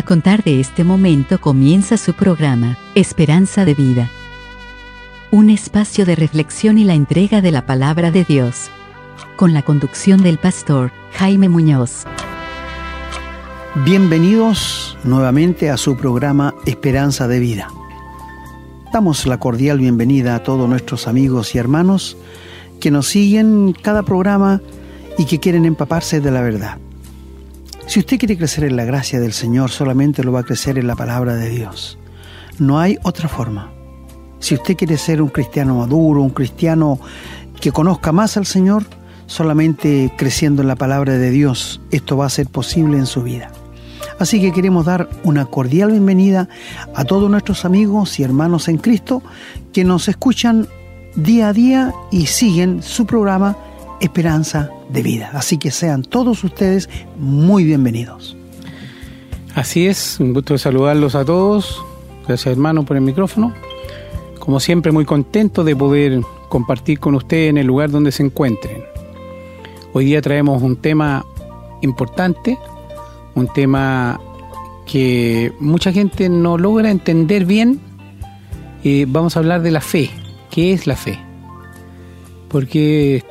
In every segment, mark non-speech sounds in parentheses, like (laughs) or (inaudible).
A contar de este momento comienza su programa, Esperanza de Vida. Un espacio de reflexión y la entrega de la palabra de Dios. Con la conducción del pastor Jaime Muñoz. Bienvenidos nuevamente a su programa Esperanza de Vida. Damos la cordial bienvenida a todos nuestros amigos y hermanos que nos siguen cada programa y que quieren empaparse de la verdad. Si usted quiere crecer en la gracia del Señor, solamente lo va a crecer en la palabra de Dios. No hay otra forma. Si usted quiere ser un cristiano maduro, un cristiano que conozca más al Señor, solamente creciendo en la palabra de Dios, esto va a ser posible en su vida. Así que queremos dar una cordial bienvenida a todos nuestros amigos y hermanos en Cristo que nos escuchan día a día y siguen su programa esperanza de vida. Así que sean todos ustedes muy bienvenidos. Así es, un gusto de saludarlos a todos. Gracias hermano por el micrófono. Como siempre muy contento de poder compartir con ustedes en el lugar donde se encuentren. Hoy día traemos un tema importante, un tema que mucha gente no logra entender bien. Eh, vamos a hablar de la fe. ¿Qué es la fe? Porque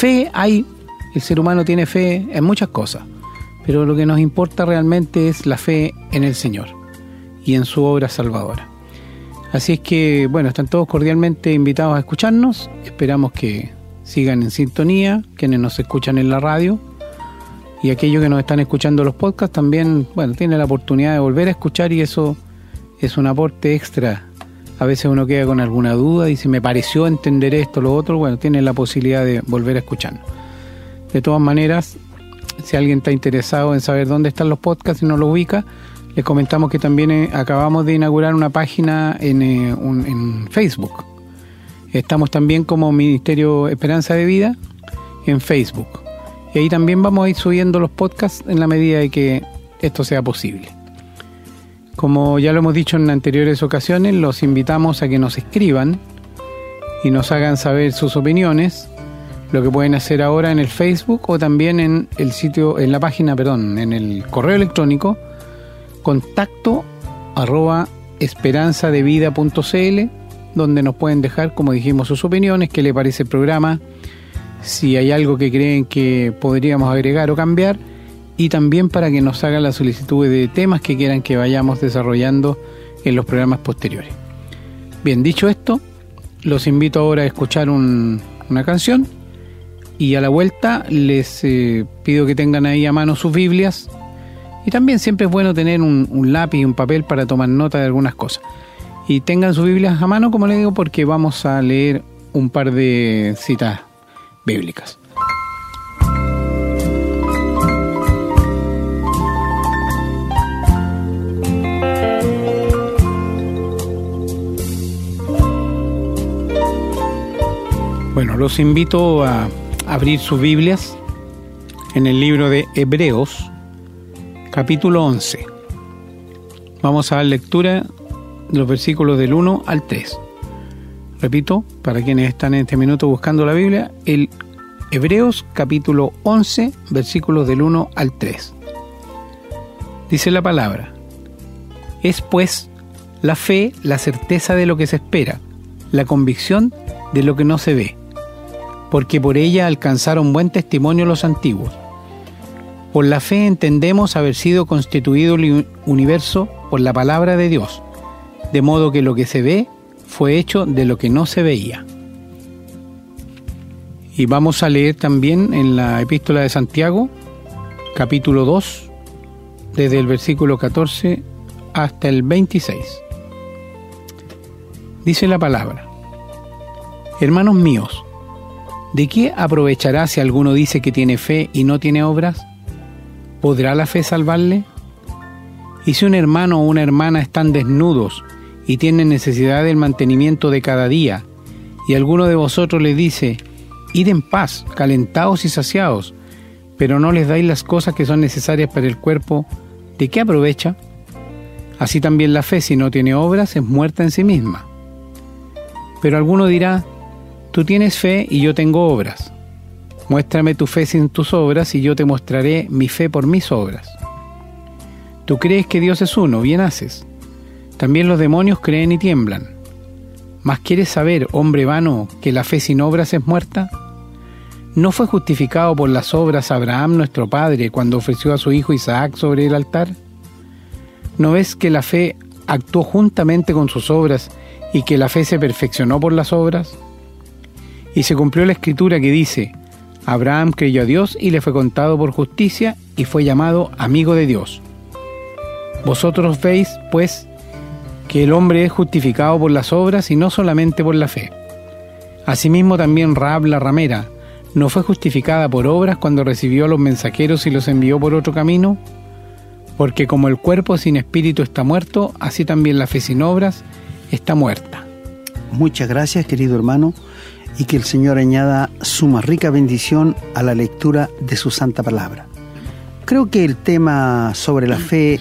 Fe hay, el ser humano tiene fe en muchas cosas, pero lo que nos importa realmente es la fe en el Señor y en su obra salvadora. Así es que, bueno, están todos cordialmente invitados a escucharnos. Esperamos que sigan en sintonía, quienes nos escuchan en la radio y aquellos que nos están escuchando los podcasts también, bueno, tienen la oportunidad de volver a escuchar y eso es un aporte extra a veces uno queda con alguna duda y si me pareció entender esto o lo otro, bueno, tiene la posibilidad de volver a escucharnos. De todas maneras, si alguien está interesado en saber dónde están los podcasts y no lo ubica, les comentamos que también eh, acabamos de inaugurar una página en, eh, en Facebook. Estamos también como Ministerio Esperanza de Vida en Facebook. Y ahí también vamos a ir subiendo los podcasts en la medida de que esto sea posible. Como ya lo hemos dicho en anteriores ocasiones, los invitamos a que nos escriban y nos hagan saber sus opiniones, lo que pueden hacer ahora en el Facebook o también en el sitio, en la página, perdón, en el correo electrónico contacto arroba esperanzadevida.cl donde nos pueden dejar, como dijimos, sus opiniones, qué le parece el programa, si hay algo que creen que podríamos agregar o cambiar y también para que nos hagan la solicitud de temas que quieran que vayamos desarrollando en los programas posteriores. Bien, dicho esto, los invito ahora a escuchar una canción y a la vuelta les eh, pido que tengan ahí a mano sus Biblias y también siempre es bueno tener un, un lápiz y un papel para tomar nota de algunas cosas. Y tengan sus Biblias a mano, como les digo, porque vamos a leer un par de citas bíblicas. Bueno, los invito a abrir sus Biblias en el libro de Hebreos, capítulo 11. Vamos a dar lectura de los versículos del 1 al 3. Repito, para quienes están en este minuto buscando la Biblia, el Hebreos capítulo 11, versículos del 1 al 3. Dice la palabra, es pues la fe la certeza de lo que se espera, la convicción de lo que no se ve porque por ella alcanzaron buen testimonio los antiguos. Por la fe entendemos haber sido constituido el universo por la palabra de Dios, de modo que lo que se ve fue hecho de lo que no se veía. Y vamos a leer también en la epístola de Santiago, capítulo 2, desde el versículo 14 hasta el 26. Dice la palabra, Hermanos míos, ¿De qué aprovechará si alguno dice que tiene fe y no tiene obras? ¿Podrá la fe salvarle? ¿Y si un hermano o una hermana están desnudos y tienen necesidad del mantenimiento de cada día, y alguno de vosotros les dice, id en paz, calentados y saciados, pero no les dais las cosas que son necesarias para el cuerpo, ¿de qué aprovecha? Así también la fe, si no tiene obras, es muerta en sí misma. Pero alguno dirá, Tú tienes fe y yo tengo obras. Muéstrame tu fe sin tus obras y yo te mostraré mi fe por mis obras. Tú crees que Dios es uno, bien haces. También los demonios creen y tiemblan. ¿Mas quieres saber, hombre vano, que la fe sin obras es muerta? ¿No fue justificado por las obras Abraham nuestro padre cuando ofreció a su hijo Isaac sobre el altar? ¿No ves que la fe actuó juntamente con sus obras y que la fe se perfeccionó por las obras? Y se cumplió la escritura que dice, Abraham creyó a Dios y le fue contado por justicia y fue llamado amigo de Dios. Vosotros veis, pues, que el hombre es justificado por las obras y no solamente por la fe. Asimismo también Raab la ramera no fue justificada por obras cuando recibió a los mensajeros y los envió por otro camino, porque como el cuerpo sin espíritu está muerto, así también la fe sin obras está muerta. Muchas gracias, querido hermano, y que el Señor añada su más rica bendición a la lectura de su santa palabra. Creo que el tema sobre la fe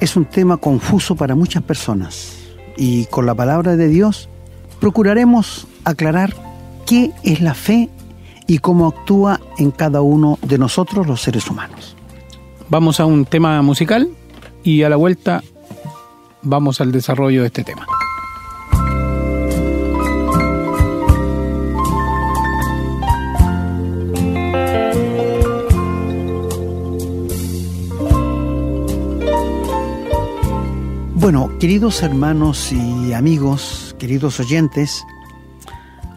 es un tema confuso para muchas personas y con la palabra de Dios procuraremos aclarar qué es la fe y cómo actúa en cada uno de nosotros los seres humanos. Vamos a un tema musical y a la vuelta vamos al desarrollo de este tema. Bueno, queridos hermanos y amigos, queridos oyentes,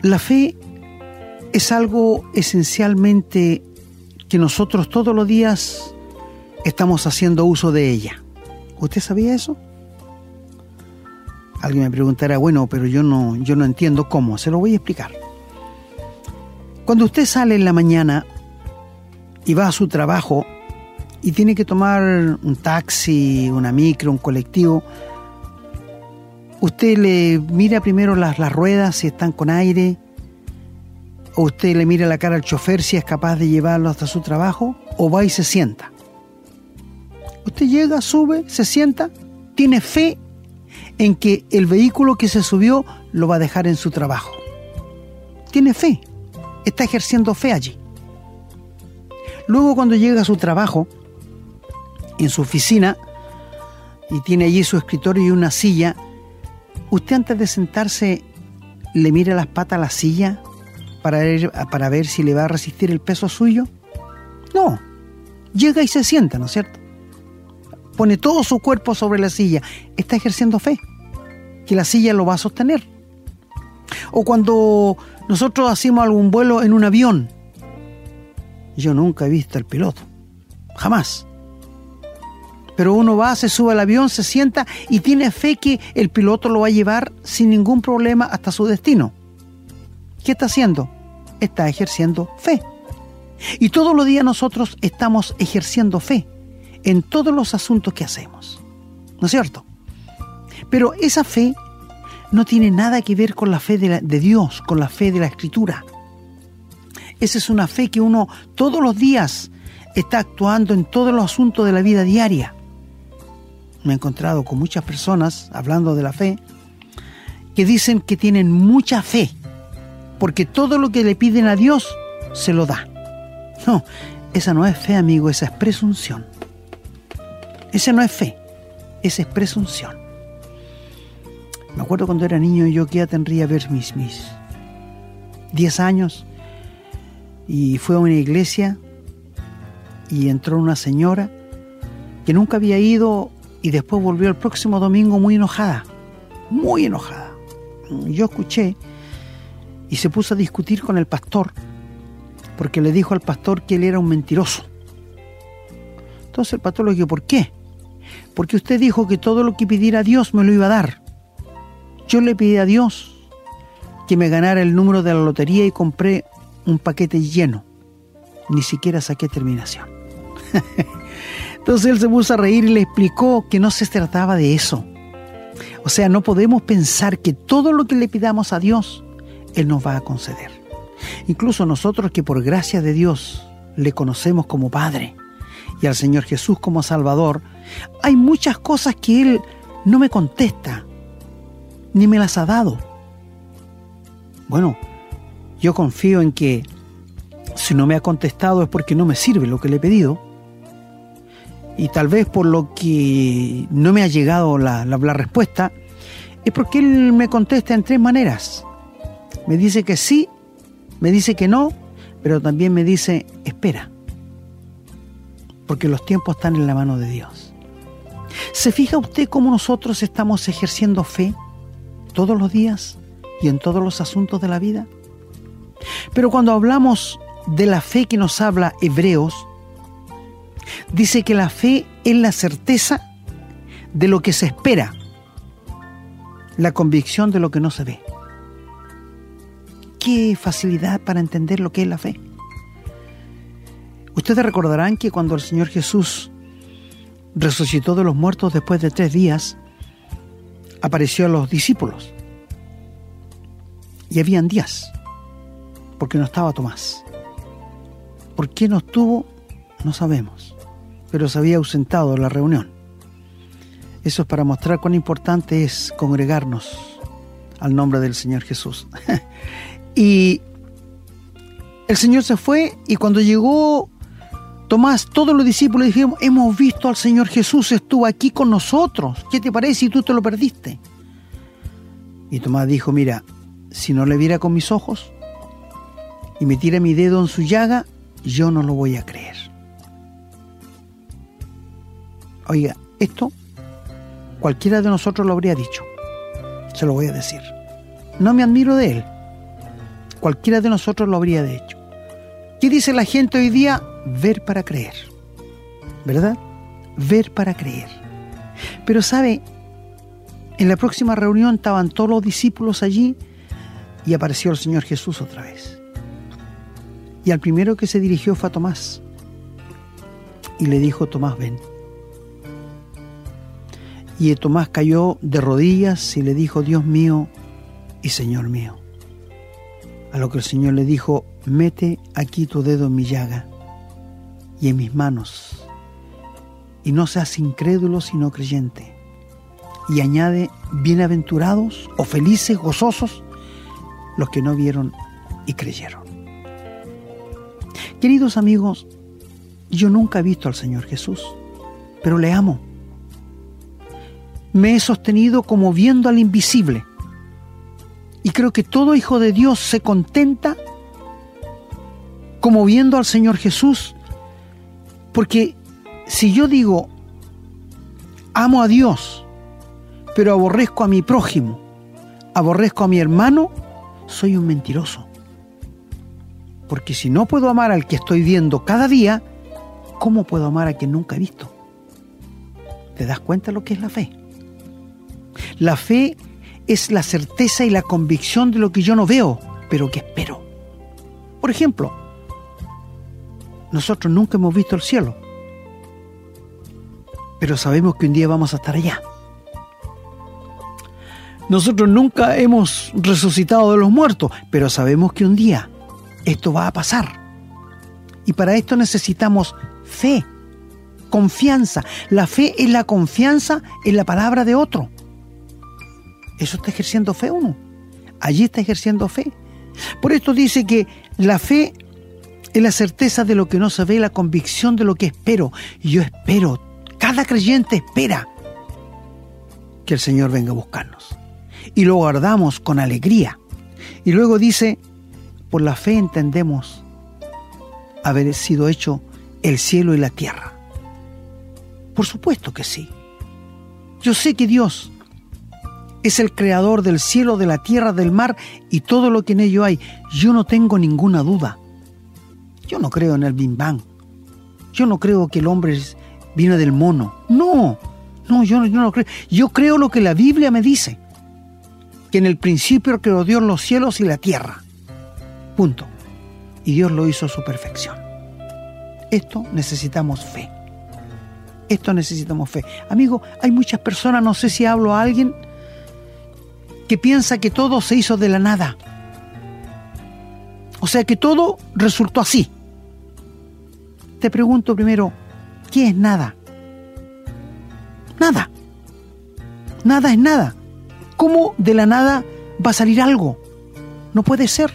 la fe es algo esencialmente que nosotros todos los días estamos haciendo uso de ella. ¿Usted sabía eso? Alguien me preguntará, bueno, pero yo no, yo no entiendo cómo, se lo voy a explicar. Cuando usted sale en la mañana y va a su trabajo y tiene que tomar un taxi, una micro, un colectivo, usted le mira primero las, las ruedas si están con aire, o usted le mira la cara al chofer si es capaz de llevarlo hasta su trabajo, o va y se sienta. Usted llega, sube, se sienta, tiene fe en que el vehículo que se subió lo va a dejar en su trabajo. Tiene fe, está ejerciendo fe allí. Luego cuando llega a su trabajo, en su oficina, y tiene allí su escritorio y una silla, usted antes de sentarse le mira las patas a la silla para ver, para ver si le va a resistir el peso suyo? No, llega y se sienta, ¿no es cierto? Pone todo su cuerpo sobre la silla, está ejerciendo fe, que la silla lo va a sostener. O cuando nosotros hacemos algún vuelo en un avión, yo nunca he visto al piloto, jamás. Pero uno va, se sube al avión, se sienta y tiene fe que el piloto lo va a llevar sin ningún problema hasta su destino. ¿Qué está haciendo? Está ejerciendo fe. Y todos los días nosotros estamos ejerciendo fe en todos los asuntos que hacemos. ¿No es cierto? Pero esa fe no tiene nada que ver con la fe de, de, Dios, con la fe de la Escritura. Esa es una fe que uno todos los días está actuando en todos los asuntos de la vida diaria. Me he encontrado con muchas personas hablando de la fe que dicen que tienen mucha fe porque todo lo que le piden a Dios se lo da. No, esa no es fe, amigo, esa es presunción. Esa no es fe, esa es presunción. Me acuerdo cuando era niño y yo que ya tendría ver mis, mis 10 años y fue a una iglesia y entró una señora que nunca había ido y después volvió el próximo domingo muy enojada, muy enojada. Yo escuché y se puso a discutir con el pastor porque le dijo al pastor que él era un mentiroso. Entonces el pastor le dijo, ¿por qué? Porque usted dijo que todo lo que pidiera a Dios me lo iba a dar. Yo le pedí a Dios que me ganara el número de la lotería y compré un paquete lleno. Ni siquiera saqué terminación. (laughs) Entonces él se puso a reír y le explicó que no se trataba de eso. O sea, no podemos pensar que todo lo que le pidamos a Dios él nos va a conceder. Incluso nosotros que por gracia de Dios le conocemos como Padre y al Señor Jesús como Salvador, hay muchas cosas que Él no me contesta, ni me las ha dado. Bueno, yo confío en que si no me ha contestado es porque no me sirve lo que le he pedido. Y tal vez por lo que no me ha llegado la, la respuesta, es porque Él me contesta en tres maneras. Me dice que sí, me dice que no, pero también me dice, espera, porque los tiempos están en la mano de Dios. ¿Se fija usted cómo nosotros estamos ejerciendo fe todos los días y en todos los asuntos de la vida? Pero cuando hablamos de la fe que nos habla Hebreos, dice que la fe es la certeza de lo que se espera, la convicción de lo que no se ve. Qué facilidad para entender lo que es la fe. Ustedes recordarán que cuando el Señor Jesús resucitó de los muertos después de tres días, apareció a los discípulos. Y habían días, porque no estaba Tomás. ¿Por qué no estuvo? No sabemos, pero se había ausentado de la reunión. Eso es para mostrar cuán importante es congregarnos al nombre del Señor Jesús. (laughs) y el Señor se fue y cuando llegó Tomás, todos los discípulos dijeron, hemos visto al Señor Jesús, estuvo aquí con nosotros. ¿Qué te parece si tú te lo perdiste? Y Tomás dijo, mira, si no le viera con mis ojos y me tira mi dedo en su llaga, yo no lo voy a creer. Oiga, esto cualquiera de nosotros lo habría dicho. Se lo voy a decir. No me admiro de él. Cualquiera de nosotros lo habría hecho. ¿Qué dice la gente hoy día? ver para creer. ¿Verdad? Ver para creer. Pero sabe, en la próxima reunión estaban todos los discípulos allí y apareció el Señor Jesús otra vez. Y al primero que se dirigió fue a Tomás. Y le dijo, Tomás, ven. Y Tomás cayó de rodillas y le dijo, Dios mío y Señor mío. A lo que el Señor le dijo, mete aquí tu dedo en mi llaga y en mis manos. Y no seas incrédulo sino creyente. Y añade, bienaventurados o felices, gozosos, los que no vieron y creyeron. Queridos amigos, yo nunca he visto al Señor Jesús, pero le amo. Me he sostenido como viendo al invisible. Y creo que todo hijo de Dios se contenta como viendo al Señor Jesús porque si yo digo, amo a Dios, pero aborrezco a mi prójimo, aborrezco a mi hermano, soy un mentiroso. Porque si no puedo amar al que estoy viendo cada día, ¿cómo puedo amar a quien nunca he visto? ¿Te das cuenta lo que es la fe? La fe es la certeza y la convicción de lo que yo no veo, pero que espero. Por ejemplo, nosotros nunca hemos visto el cielo, pero sabemos que un día vamos a estar allá. Nosotros nunca hemos resucitado de los muertos, pero sabemos que un día esto va a pasar. Y para esto necesitamos fe, confianza. La fe es la confianza en la palabra de otro. Eso está ejerciendo fe uno. Allí está ejerciendo fe. Por esto dice que la fe es la certeza de lo que no se ve, la convicción de lo que espero. Yo espero, cada creyente espera que el Señor venga a buscarnos. Y lo guardamos con alegría. Y luego dice, por la fe entendemos haber sido hecho el cielo y la tierra. Por supuesto que sí. Yo sé que Dios es el creador del cielo, de la tierra, del mar y todo lo que en ello hay. Yo no tengo ninguna duda. Yo no creo en el Big Bang. Yo no creo que el hombre viene del mono. No, no, yo, yo no creo. Yo creo lo que la Biblia me dice. Que en el principio creó Dios los cielos y la tierra. Punto. Y Dios lo hizo a su perfección. Esto necesitamos fe. Esto necesitamos fe. Amigo, hay muchas personas, no sé si hablo a alguien, que piensa que todo se hizo de la nada. O sea que todo resultó así te pregunto primero, ¿qué es nada? Nada. Nada es nada. ¿Cómo de la nada va a salir algo? No puede ser.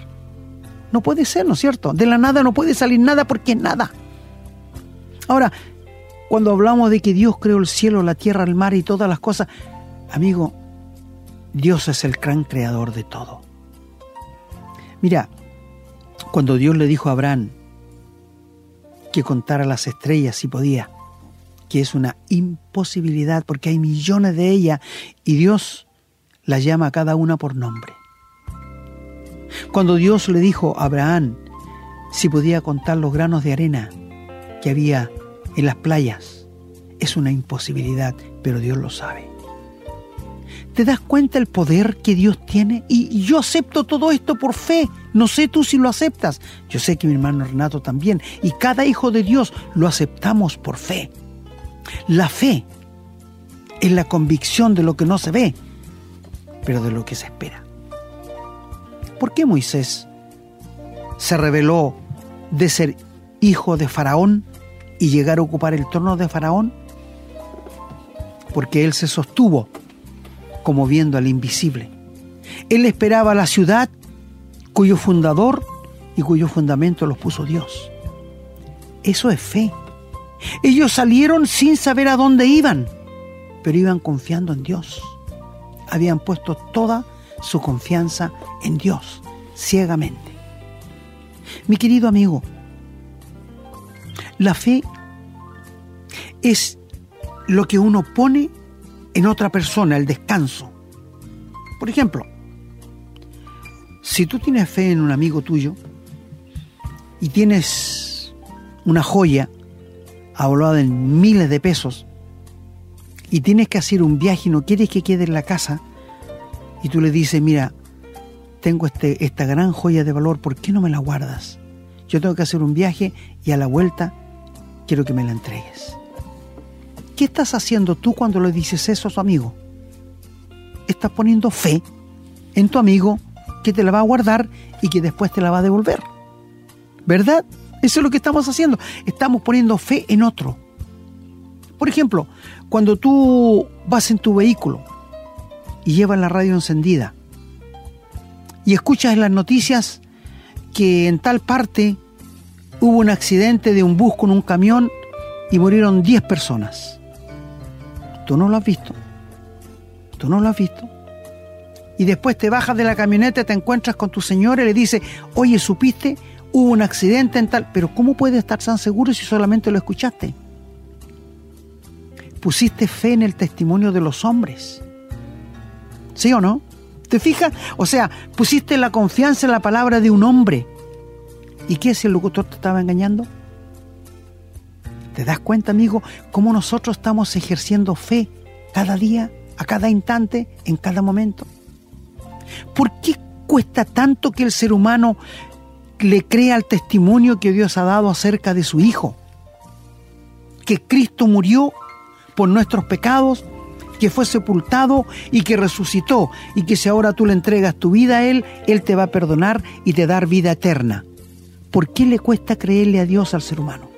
No puede ser, ¿no es cierto? De la nada no puede salir nada porque es nada. Ahora, cuando hablamos de que Dios creó el cielo, la tierra, el mar y todas las cosas, amigo, Dios es el gran creador de todo. Mira, cuando Dios le dijo a Abraham que contara las estrellas si podía, que es una imposibilidad porque hay millones de ellas y Dios las llama a cada una por nombre. Cuando Dios le dijo a Abraham si podía contar los granos de arena que había en las playas, es una imposibilidad, pero Dios lo sabe. ¿Te das cuenta el poder que Dios tiene? Y yo acepto todo esto por fe. No sé tú si lo aceptas. Yo sé que mi hermano Renato también. Y cada hijo de Dios lo aceptamos por fe. La fe es la convicción de lo que no se ve, pero de lo que se espera. ¿Por qué Moisés se reveló de ser hijo de Faraón y llegar a ocupar el trono de Faraón? Porque él se sostuvo como viendo al invisible. Él esperaba la ciudad cuyo fundador y cuyo fundamento los puso Dios. Eso es fe. Ellos salieron sin saber a dónde iban, pero iban confiando en Dios. Habían puesto toda su confianza en Dios, ciegamente. Mi querido amigo, la fe es lo que uno pone en otra persona, el descanso. Por ejemplo, si tú tienes fe en un amigo tuyo y tienes una joya hablada en miles de pesos y tienes que hacer un viaje y no quieres que quede en la casa y tú le dices, mira, tengo este, esta gran joya de valor, ¿por qué no me la guardas? Yo tengo que hacer un viaje y a la vuelta quiero que me la entregues. ¿Qué estás haciendo tú cuando le dices eso a tu amigo? Estás poniendo fe en tu amigo que te la va a guardar y que después te la va a devolver. ¿Verdad? Eso es lo que estamos haciendo. Estamos poniendo fe en otro. Por ejemplo, cuando tú vas en tu vehículo y llevas la radio encendida y escuchas en las noticias que en tal parte hubo un accidente de un bus con un camión y murieron 10 personas. Tú no lo has visto. Tú no lo has visto. Y después te bajas de la camioneta, te encuentras con tu señora y le dices, oye, ¿supiste? Hubo un accidente en tal... Pero ¿cómo puedes estar tan seguro si solamente lo escuchaste? Pusiste fe en el testimonio de los hombres. ¿Sí o no? ¿Te fijas? O sea, pusiste la confianza en la palabra de un hombre. ¿Y qué si el locutor te estaba engañando? ¿Te das cuenta, amigo, cómo nosotros estamos ejerciendo fe cada día, a cada instante, en cada momento? ¿Por qué cuesta tanto que el ser humano le crea el testimonio que Dios ha dado acerca de su Hijo? Que Cristo murió por nuestros pecados, que fue sepultado y que resucitó, y que si ahora tú le entregas tu vida a Él, Él te va a perdonar y te dar vida eterna. ¿Por qué le cuesta creerle a Dios al ser humano?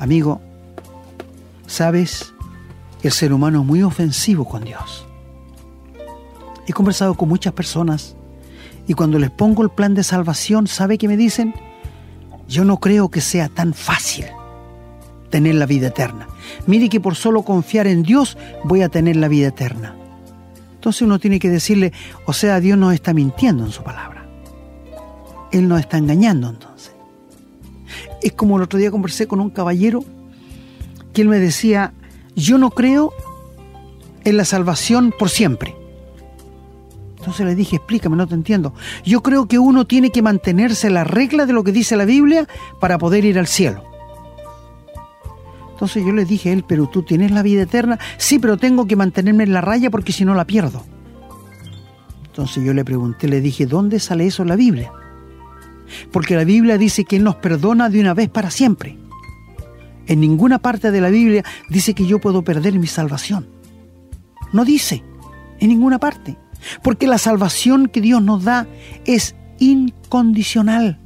Amigo, sabes, el ser humano es muy ofensivo con Dios. He conversado con muchas personas y cuando les pongo el plan de salvación, ¿sabe qué me dicen? Yo no creo que sea tan fácil tener la vida eterna. Mire que por solo confiar en Dios voy a tener la vida eterna. Entonces uno tiene que decirle, o sea, Dios no está mintiendo en su palabra. Él nos está engañando entonces. Es como el otro día conversé con un caballero que él me decía, yo no creo en la salvación por siempre. Entonces le dije, explícame, no te entiendo. Yo creo que uno tiene que mantenerse la regla de lo que dice la Biblia para poder ir al cielo. Entonces yo le dije a él, pero tú tienes la vida eterna. Sí, pero tengo que mantenerme en la raya porque si no la pierdo. Entonces yo le pregunté, le dije, ¿dónde sale eso en la Biblia? Porque la Biblia dice que Él nos perdona de una vez para siempre. En ninguna parte de la Biblia dice que yo puedo perder mi salvación. No dice, en ninguna parte. Porque la salvación que Dios nos da es incondicional.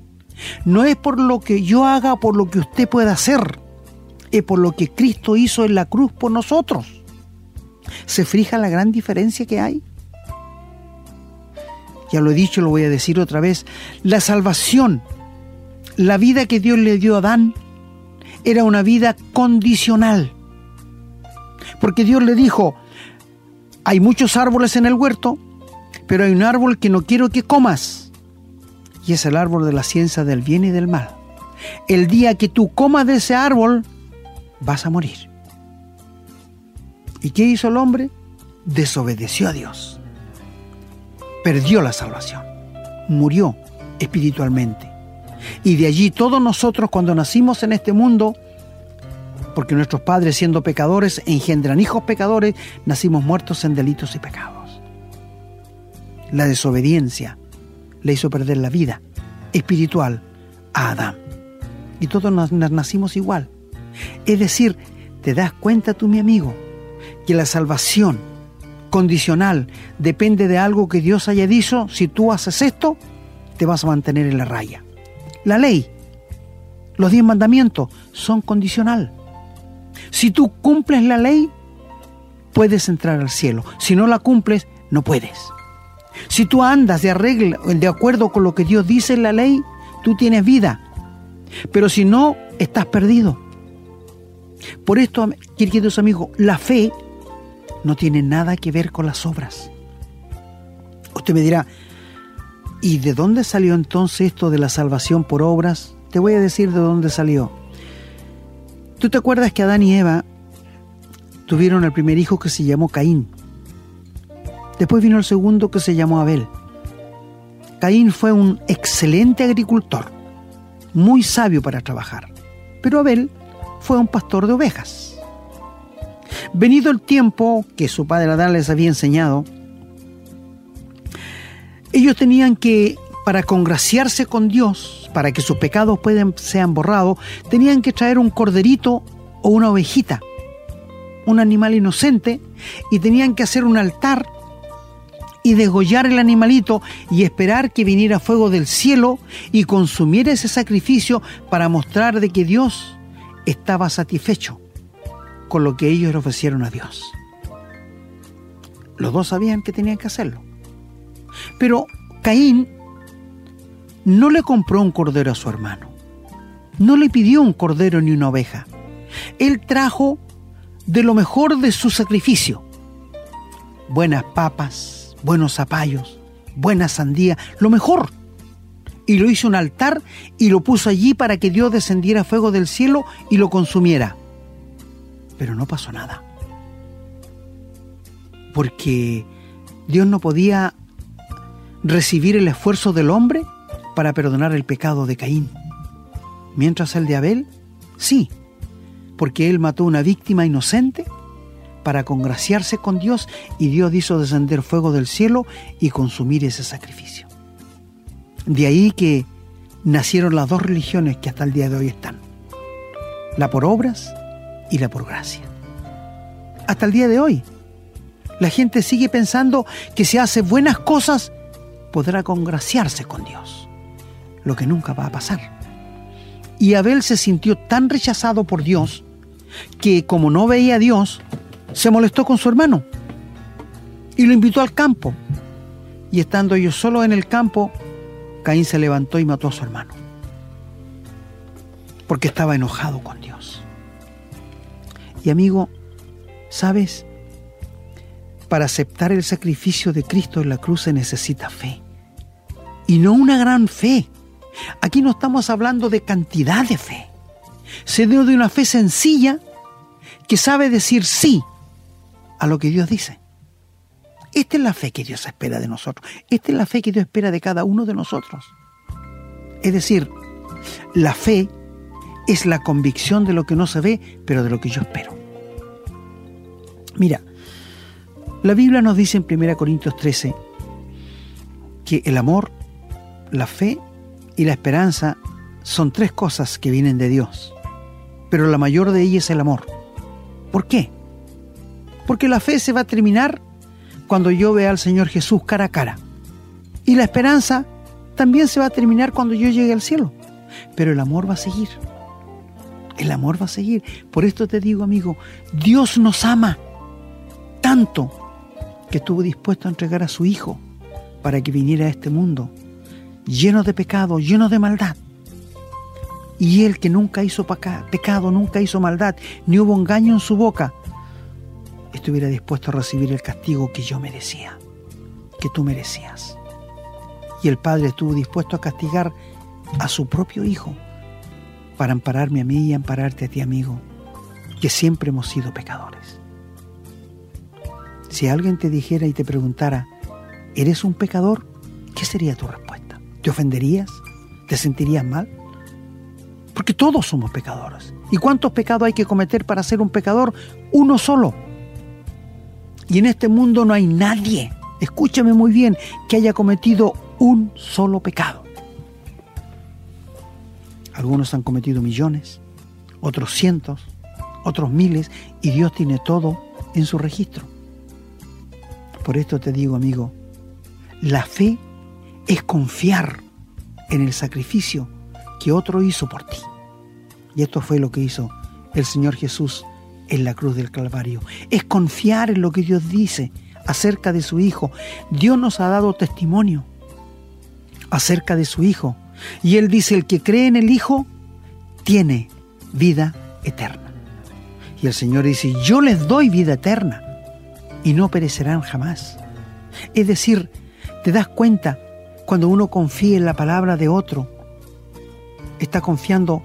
No es por lo que yo haga, por lo que usted pueda hacer. Es por lo que Cristo hizo en la cruz por nosotros. ¿Se fija la gran diferencia que hay? Ya lo he dicho, lo voy a decir otra vez, la salvación, la vida que Dios le dio a Adán, era una vida condicional. Porque Dios le dijo, hay muchos árboles en el huerto, pero hay un árbol que no quiero que comas. Y es el árbol de la ciencia del bien y del mal. El día que tú comas de ese árbol, vas a morir. ¿Y qué hizo el hombre? Desobedeció a Dios. Perdió la salvación. Murió espiritualmente. Y de allí todos nosotros cuando nacimos en este mundo, porque nuestros padres siendo pecadores engendran hijos pecadores, nacimos muertos en delitos y pecados. La desobediencia le hizo perder la vida espiritual a Adán. Y todos nacimos igual. Es decir, te das cuenta tú, mi amigo, que la salvación condicional depende de algo que Dios haya dicho, si tú haces esto, te vas a mantener en la raya. La ley, los diez mandamientos son condicional. Si tú cumples la ley, puedes entrar al cielo. Si no la cumples, no puedes. Si tú andas de, arreglo, de acuerdo con lo que Dios dice en la ley, tú tienes vida. Pero si no, estás perdido. Por esto, queridos amigos, la fe no tiene nada que ver con las obras. Usted me dirá, ¿y de dónde salió entonces esto de la salvación por obras? Te voy a decir de dónde salió. ¿Tú te acuerdas que Adán y Eva tuvieron el primer hijo que se llamó Caín? Después vino el segundo que se llamó Abel. Caín fue un excelente agricultor, muy sabio para trabajar, pero Abel fue un pastor de ovejas. Venido el tiempo que su padre Adán les había enseñado, ellos tenían que, para congraciarse con Dios, para que sus pecados puedan, sean borrados, tenían que traer un corderito o una ovejita, un animal inocente, y tenían que hacer un altar y degollar el animalito y esperar que viniera fuego del cielo y consumiera ese sacrificio para mostrar de que Dios estaba satisfecho con lo que ellos le ofrecieron a Dios. Los dos sabían que tenían que hacerlo. Pero Caín no le compró un cordero a su hermano. No le pidió un cordero ni una oveja. Él trajo de lo mejor de su sacrificio. Buenas papas, buenos zapallos, buena sandía, lo mejor. Y lo hizo un altar y lo puso allí para que Dios descendiera fuego del cielo y lo consumiera. Pero no pasó nada. Porque Dios no podía recibir el esfuerzo del hombre para perdonar el pecado de Caín. Mientras el de Abel, sí, porque él mató una víctima inocente para congraciarse con Dios y Dios hizo descender fuego del cielo y consumir ese sacrificio. De ahí que nacieron las dos religiones que hasta el día de hoy están. La por obras y la por gracia. Hasta el día de hoy. La gente sigue pensando que si hace buenas cosas podrá congraciarse con Dios. Lo que nunca va a pasar. Y Abel se sintió tan rechazado por Dios que como no veía a Dios, se molestó con su hermano y lo invitó al campo. Y estando ellos solos en el campo, Caín se levantó y mató a su hermano. Porque estaba enojado con Dios. Y amigo, ¿sabes? Para aceptar el sacrificio de Cristo en la cruz se necesita fe. Y no una gran fe. Aquí no estamos hablando de cantidad de fe. Se dio de una fe sencilla que sabe decir sí a lo que Dios dice. Esta es la fe que Dios espera de nosotros. Esta es la fe que Dios espera de cada uno de nosotros. Es decir, la fe es la convicción de lo que no se ve, pero de lo que yo espero. Mira, la Biblia nos dice en 1 Corintios 13 que el amor, la fe y la esperanza son tres cosas que vienen de Dios, pero la mayor de ellas es el amor. ¿Por qué? Porque la fe se va a terminar cuando yo vea al Señor Jesús cara a cara. Y la esperanza también se va a terminar cuando yo llegue al cielo. Pero el amor va a seguir. El amor va a seguir. Por esto te digo, amigo, Dios nos ama tanto que estuvo dispuesto a entregar a su Hijo para que viniera a este mundo lleno de pecado, lleno de maldad. y él que nunca hizo pecado, nunca hizo maldad, ni hubo engaño en su boca, estuviera dispuesto a recibir el castigo que yo merecía, que tú merecías. Y el Padre estuvo dispuesto a castigar a su propio Hijo para ampararme a mí y ampararte a ti, amigo, que siempre hemos sido pecadores. Si alguien te dijera y te preguntara, ¿eres un pecador? ¿Qué sería tu respuesta? ¿Te ofenderías? ¿Te sentirías mal? Porque todos somos pecadores. ¿Y cuántos pecados hay que cometer para ser un pecador? Uno solo. Y en este mundo no hay nadie, escúchame muy bien, que haya cometido un solo pecado. Algunos han cometido millones, otros cientos, otros miles, y Dios tiene todo en su registro. Por esto te digo, amigo, la fe es confiar en el sacrificio que otro hizo por ti. Y esto fue lo que hizo el Señor Jesús en la cruz del Calvario. Es confiar en lo que Dios dice acerca de su Hijo. Dios nos ha dado testimonio acerca de su Hijo. Y Él dice, el que cree en el Hijo tiene vida eterna. Y el Señor dice, yo les doy vida eterna y no perecerán jamás. Es decir, te das cuenta cuando uno confía en la palabra de otro, está confiando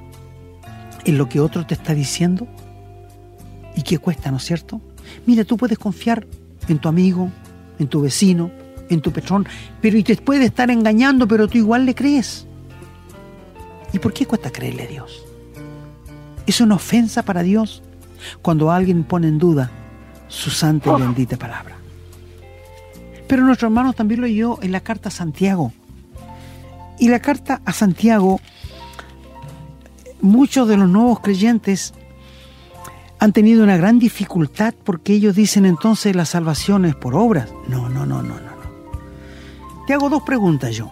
en lo que otro te está diciendo y qué cuesta, ¿no es cierto? Mira, tú puedes confiar en tu amigo, en tu vecino, en tu patrón, pero y te puede estar engañando, pero tú igual le crees. ¿Y por qué cuesta creerle a Dios? Es una ofensa para Dios cuando alguien pone en duda su santa y bendita palabra. Pero nuestro hermano también lo oyó en la carta a Santiago. Y la carta a Santiago, muchos de los nuevos creyentes han tenido una gran dificultad porque ellos dicen entonces la salvación es por obras. No, no, no, no, no. Te hago dos preguntas yo.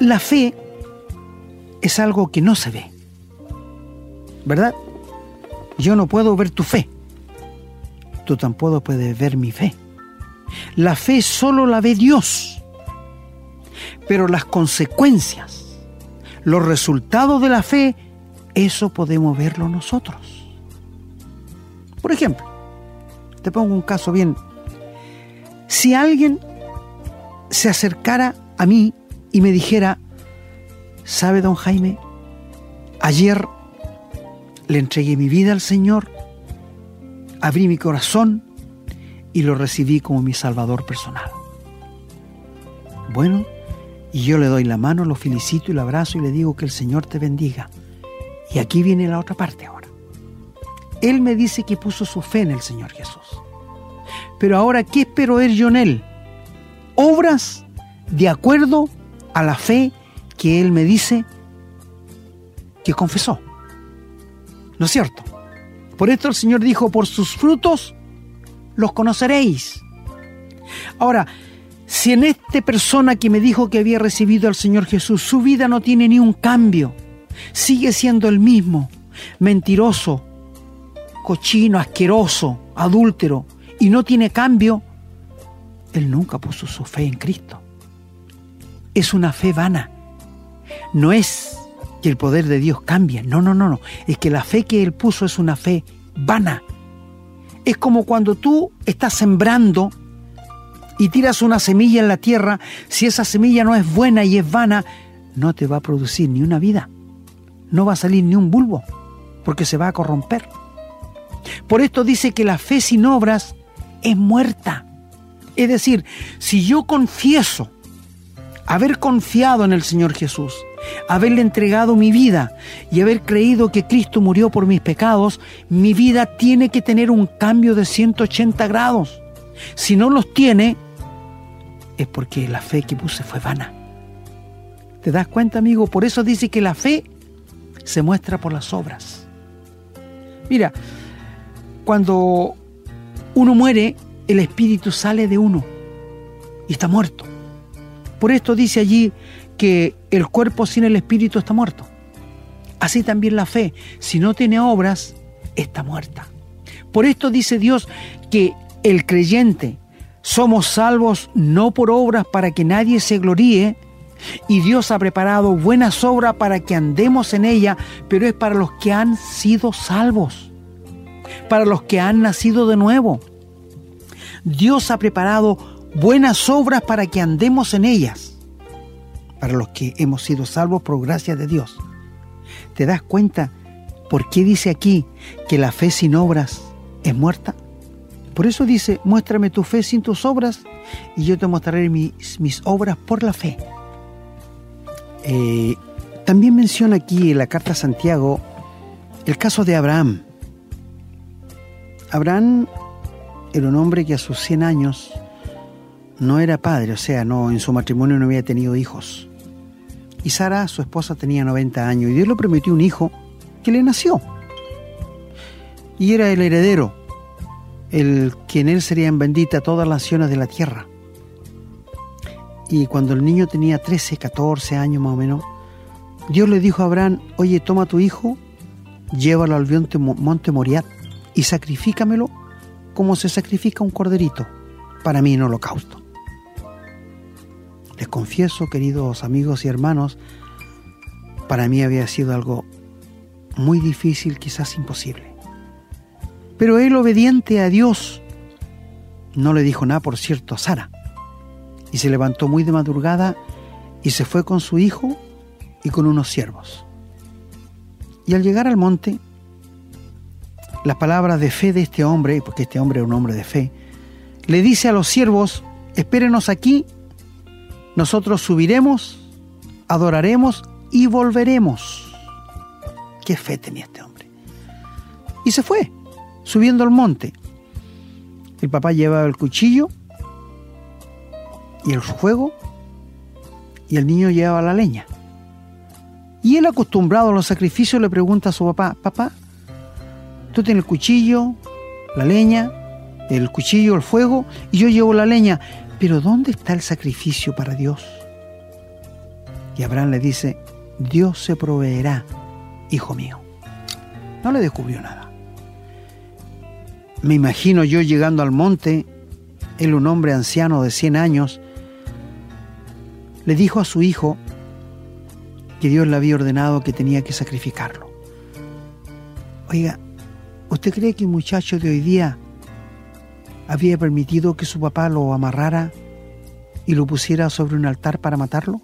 La fe es algo que no se ve. ¿Verdad? Yo no puedo ver tu fe. Tú tampoco puedes ver mi fe. La fe solo la ve Dios. Pero las consecuencias, los resultados de la fe, eso podemos verlo nosotros. Por ejemplo, te pongo un caso bien. Si alguien se acercara a mí y me dijera, ¿sabe, don Jaime? Ayer le entregué mi vida al Señor, abrí mi corazón y lo recibí como mi Salvador personal. Bueno, y yo le doy la mano, lo felicito y lo abrazo y le digo que el Señor te bendiga. Y aquí viene la otra parte ahora. Él me dice que puso su fe en el Señor Jesús. Pero ahora, ¿qué espero ver yo en Él? Obras de acuerdo a la fe que Él me dice que confesó. ¿No es cierto? Por esto el Señor dijo, por sus frutos los conoceréis. Ahora, si en esta persona que me dijo que había recibido al Señor Jesús, su vida no tiene ni un cambio, sigue siendo el mismo, mentiroso, cochino, asqueroso, adúltero, y no tiene cambio, él nunca puso su fe en Cristo. Es una fe vana. No es que el poder de Dios cambie. No, no, no, no. Es que la fe que Él puso es una fe vana. Es como cuando tú estás sembrando y tiras una semilla en la tierra, si esa semilla no es buena y es vana, no te va a producir ni una vida. No va a salir ni un bulbo, porque se va a corromper. Por esto dice que la fe sin obras es muerta. Es decir, si yo confieso haber confiado en el Señor Jesús, haberle entregado mi vida y haber creído que Cristo murió por mis pecados, mi vida tiene que tener un cambio de 180 grados. Si no los tiene, es porque la fe que puse fue vana. ¿Te das cuenta, amigo? Por eso dice que la fe se muestra por las obras. Mira, cuando uno muere, el espíritu sale de uno y está muerto. Por esto dice allí que el cuerpo sin el espíritu está muerto. Así también la fe, si no tiene obras, está muerta. Por esto dice Dios que el creyente somos salvos no por obras para que nadie se gloríe, Y Dios ha preparado buenas obras para que andemos en ella, pero es para los que han sido salvos, para los que han nacido de nuevo. Dios ha preparado buenas obras para que andemos en ellas, para los que hemos sido salvos por gracia de Dios. ¿Te das cuenta por qué dice aquí que la fe sin obras es muerta? Por eso dice, muéstrame tu fe sin tus obras y yo te mostraré mis, mis obras por la fe. Eh, también menciona aquí en la carta a Santiago el caso de Abraham. Abraham era un hombre que a sus 100 años no era padre, o sea, no en su matrimonio no había tenido hijos. Y Sara, su esposa, tenía 90 años y Dios le prometió un hijo que le nació. Y era el heredero, el que en él serían benditas todas las naciones de la tierra. Y cuando el niño tenía 13, 14 años más o menos, Dios le dijo a Abraham, oye, toma tu hijo, llévalo al monte Moriat y sacrifícamelo como se sacrifica un corderito para mí en holocausto. Confieso, queridos amigos y hermanos, para mí había sido algo muy difícil, quizás imposible. Pero él, obediente a Dios, no le dijo nada, por cierto, a Sara y se levantó muy de madrugada y se fue con su hijo y con unos siervos. Y al llegar al monte, las palabras de fe de este hombre, porque este hombre era un hombre de fe, le dice a los siervos, espérenos aquí, nosotros subiremos, adoraremos y volveremos. Qué fe tenía este hombre. Y se fue, subiendo al monte. El papá llevaba el cuchillo y el fuego y el niño lleva la leña. Y él acostumbrado a los sacrificios le pregunta a su papá, papá, tú tienes el cuchillo, la leña, el cuchillo, el fuego, y yo llevo la leña, pero ¿dónde está el sacrificio para Dios? Y Abraham le dice, Dios se proveerá, hijo mío. No le descubrió nada. Me imagino yo llegando al monte, él un hombre anciano de 100 años, le dijo a su hijo que Dios le había ordenado que tenía que sacrificarlo. Oiga, ¿usted cree que un muchacho de hoy día había permitido que su papá lo amarrara y lo pusiera sobre un altar para matarlo?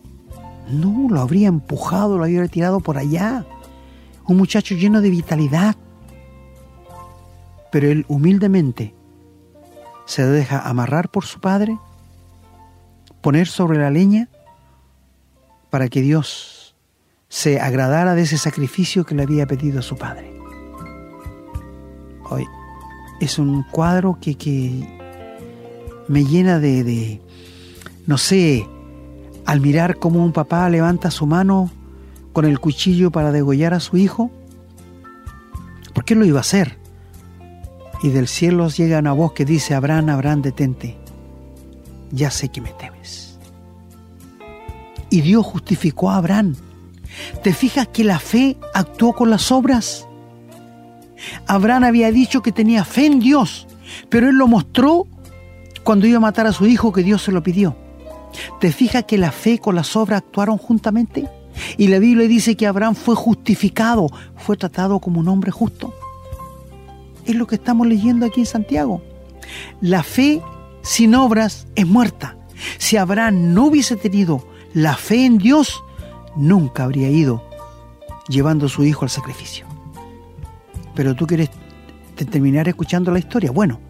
No, lo habría empujado, lo habría tirado por allá. Un muchacho lleno de vitalidad. Pero él humildemente se deja amarrar por su padre, poner sobre la leña para que Dios se agradara de ese sacrificio que le había pedido a su padre. Hoy es un cuadro que, me llena de, de, no sé, al mirar cómo un papá levanta su mano con el cuchillo para degollar a su hijo, ¿por qué lo iba a hacer? Y del cielo llega una voz que dice, Abraham, Abraham, detente, ya sé que me temes y Dios justificó a Abraham. ¿Te fijas que la fe actuó con las obras? Abraham había dicho que tenía fe en Dios, pero él lo mostró cuando iba a matar a su hijo que Dios se lo pidió. ¿Te fijas que la fe con las obras actuaron juntamente? Y la Biblia dice que Abraham fue justificado, fue tratado como un hombre justo. Es lo que estamos leyendo aquí en Santiago. La fe sin obras es muerta. Si Abraham no hubiese tenido la fe en Dios, nunca habría ido llevando a su hijo al sacrificio. Pero tú quieres terminar escuchando la historia. Bueno,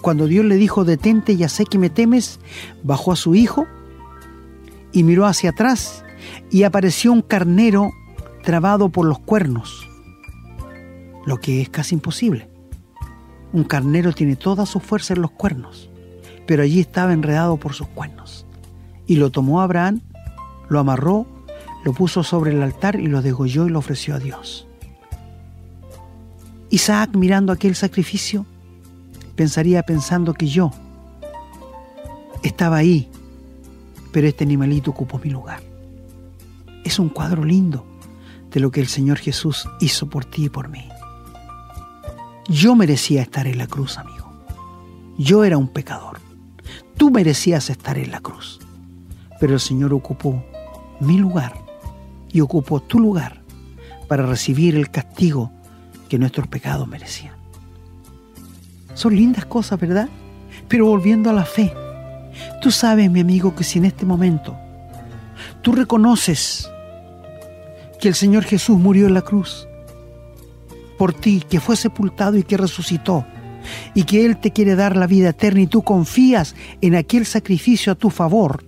cuando Dios le dijo, detente, ya sé que me temes, bajó a su hijo y miró hacia atrás y apareció un carnero trabado por los cuernos, lo que es casi imposible. Un carnero tiene toda su fuerza en los cuernos, pero allí estaba enredado por sus cuernos. Y lo tomó Abraham, lo amarró, lo puso sobre el altar y lo degolló y lo ofreció a Dios. Isaac mirando aquel sacrificio, pensaría pensando que yo estaba ahí, pero este animalito ocupó mi lugar. Es un cuadro lindo de lo que el Señor Jesús hizo por ti y por mí. Yo merecía estar en la cruz, amigo. Yo era un pecador. Tú merecías estar en la cruz pero el Señor ocupó mi lugar y ocupó tu lugar para recibir el castigo que nuestros pecados merecían. Son lindas cosas, ¿verdad? Pero volviendo a la fe, tú sabes, mi amigo, que si en este momento tú reconoces que el Señor Jesús murió en la cruz por ti, que fue sepultado y que resucitó, y que Él te quiere dar la vida eterna y tú confías en aquel sacrificio a tu favor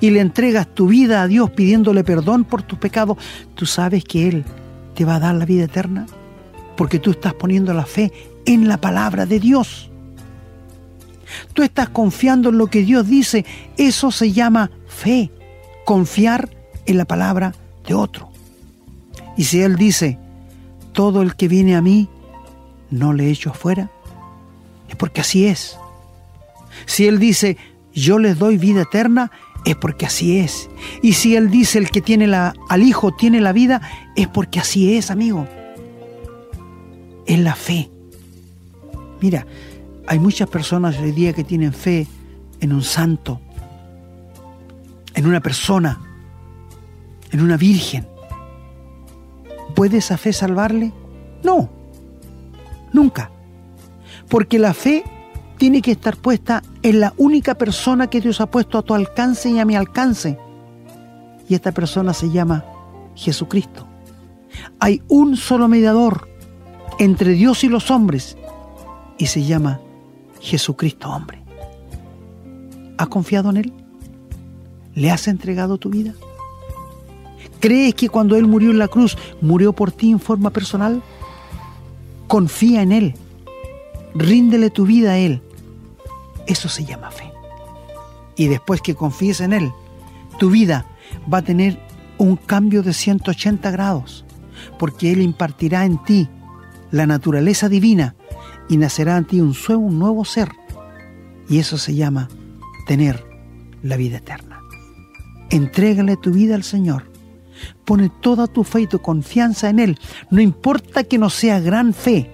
y le entregas tu vida a Dios pidiéndole perdón por tus pecados, tú sabes que Él te va a dar la vida eterna porque tú estás poniendo la fe en la palabra de Dios. Tú estás confiando en lo que Dios dice. Eso se llama fe. Confiar en la palabra de otro. Y si Él dice, todo el que viene a mí, no le echo afuera, es porque así es. Si Él dice, yo les doy vida eterna, es porque así es. Y si Él dice, el que tiene la, al Hijo tiene la vida, es porque así es, amigo. Es la fe. Mira, hay muchas personas hoy día que tienen fe en un santo, en una persona, en una virgen. ¿Puede esa fe salvarle? No, nunca. Porque la fe tiene que estar puesta en la única persona que Dios ha puesto a tu alcance y a mi alcance. Y esta persona se llama Jesucristo. Hay un solo mediador entre Dios y los hombres y se llama Jesucristo hombre. ¿Has confiado en Él? ¿Le has entregado tu vida? ¿Crees que cuando Él murió en la cruz murió por ti en forma personal? Confía en Él. Ríndele tu vida a Él. Eso se llama fe. Y después que confíes en Él, tu vida va a tener un cambio de 180 grados, porque Él impartirá en ti la naturaleza divina y nacerá en ti un, nuevo ser. Y eso se llama tener la vida eterna. Entrégale tu vida al Señor. Pone toda tu fe y tu confianza en Él. No importa que no sea gran fe.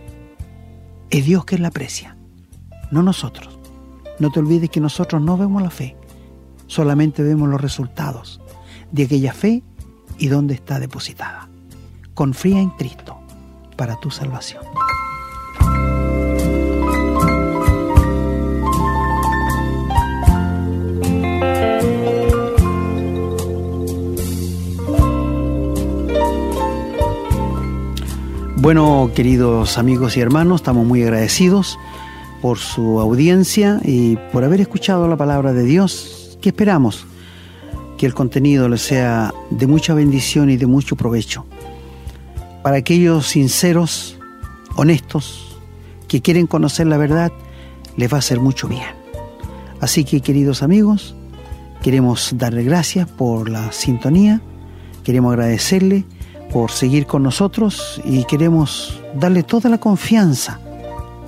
Es Dios quien la aprecia, no nosotros. No te olvides que nosotros no vemos la fe, solamente vemos los resultados de aquella fe y dónde está depositada. Confía en Cristo para tu salvación. Bueno, queridos amigos y hermanos, estamos muy agradecidos por su audiencia y por haber escuchado la palabra de Dios. ¿Qué esperamos? Que el contenido les sea de mucha bendición y de mucho provecho. Para aquellos sinceros, honestos, que quieren conocer la verdad, les va a hacer mucho bien. Así que, queridos amigos, queremos darle gracias por la sintonía, queremos agradecerle por seguir con nosotros y queremos darle toda la confianza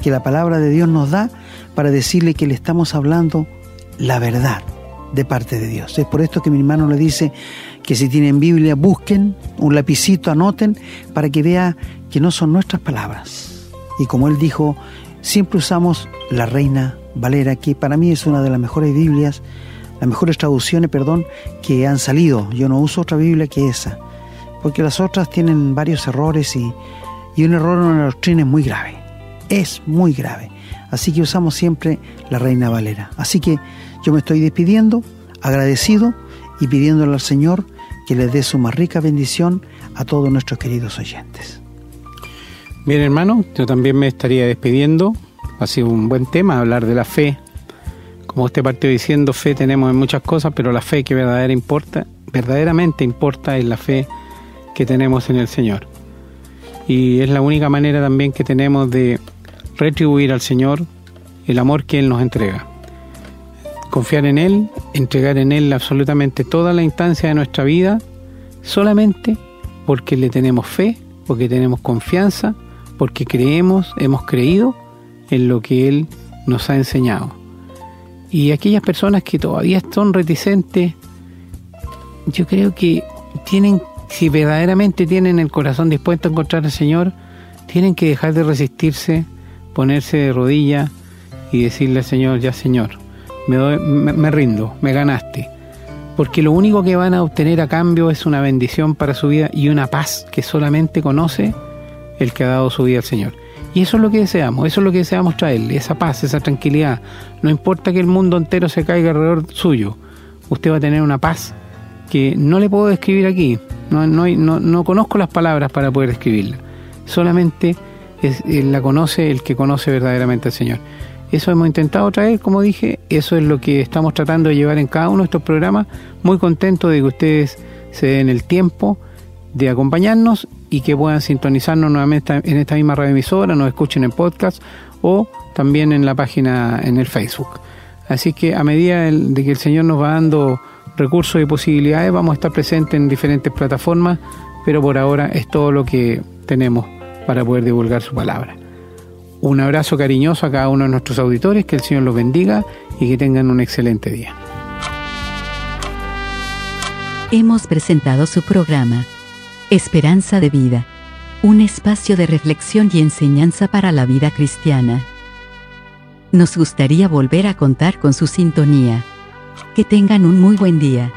que la palabra de Dios nos da para decirle que le estamos hablando la verdad de parte de Dios. Es por esto que mi hermano le dice que si tienen Biblia busquen un lapicito, anoten para que vea que no son nuestras palabras. Y como él dijo, siempre usamos la Reina Valera, que para mí es una de las mejores Biblias, las mejores traducciones, perdón, que han salido. Yo no uso otra Biblia que esa porque las otras tienen varios errores y, un error en una doctrina es muy grave, es muy grave. Así que usamos siempre la Reina Valera. Así que yo me estoy despidiendo, agradecido y pidiéndole al Señor que le dé su más rica bendición a todos nuestros queridos oyentes. Bien hermano, yo también me estaría despidiendo. Ha sido un buen tema hablar de la fe. Como usted partió diciendo, fe tenemos en muchas cosas, pero la fe que verdadera importa, verdaderamente importa es la fe que tenemos en el Señor. Y es la única manera también que tenemos de retribuir al Señor el amor que Él nos entrega. Confiar en Él, entregar en Él absolutamente toda la instancia de nuestra vida, solamente porque le tenemos fe, porque tenemos confianza, porque creemos, hemos creído en lo que Él nos ha enseñado. Y aquellas personas que todavía son reticentes, yo creo que tienen si verdaderamente tienen el corazón dispuesto a encontrar al Señor, tienen que dejar de resistirse, ponerse de rodillas y decirle al Señor, ya Señor, me, me, rindo, me ganaste. porque lo único que van a obtener a cambio es una bendición para su vida y una paz que solamente conoce el que ha dado su vida al Señor. Y eso es lo que deseamos, eso es lo que deseamos traerle, esa paz, esa tranquilidad. No importa que el mundo entero se caiga alrededor suyo, usted va a tener una paz que no le puedo describir aquí, no, no, no, conozco las palabras para poder describirla, solamente es, eh, la conoce el que conoce verdaderamente al Señor. Eso hemos intentado traer, como dije, eso es lo que estamos tratando de llevar en cada uno de estos programas. Muy contento de que ustedes se den el tiempo de acompañarnos y que puedan sintonizarnos nuevamente en esta misma radio emisora, nos escuchen en podcast o también en la página en el Facebook. Así que a medida de que el Señor nos va dando recursos y posibilidades, vamos a estar presentes en diferentes plataformas, pero por ahora es todo lo que tenemos para poder divulgar su palabra. Un abrazo cariñoso a cada uno de nuestros auditores, que el Señor los bendiga y que tengan un excelente día. Hemos presentado su programa, Esperanza de Vida, un espacio de reflexión y enseñanza para la vida cristiana. Nos gustaría volver a contar con su sintonía. Que tengan un muy buen día.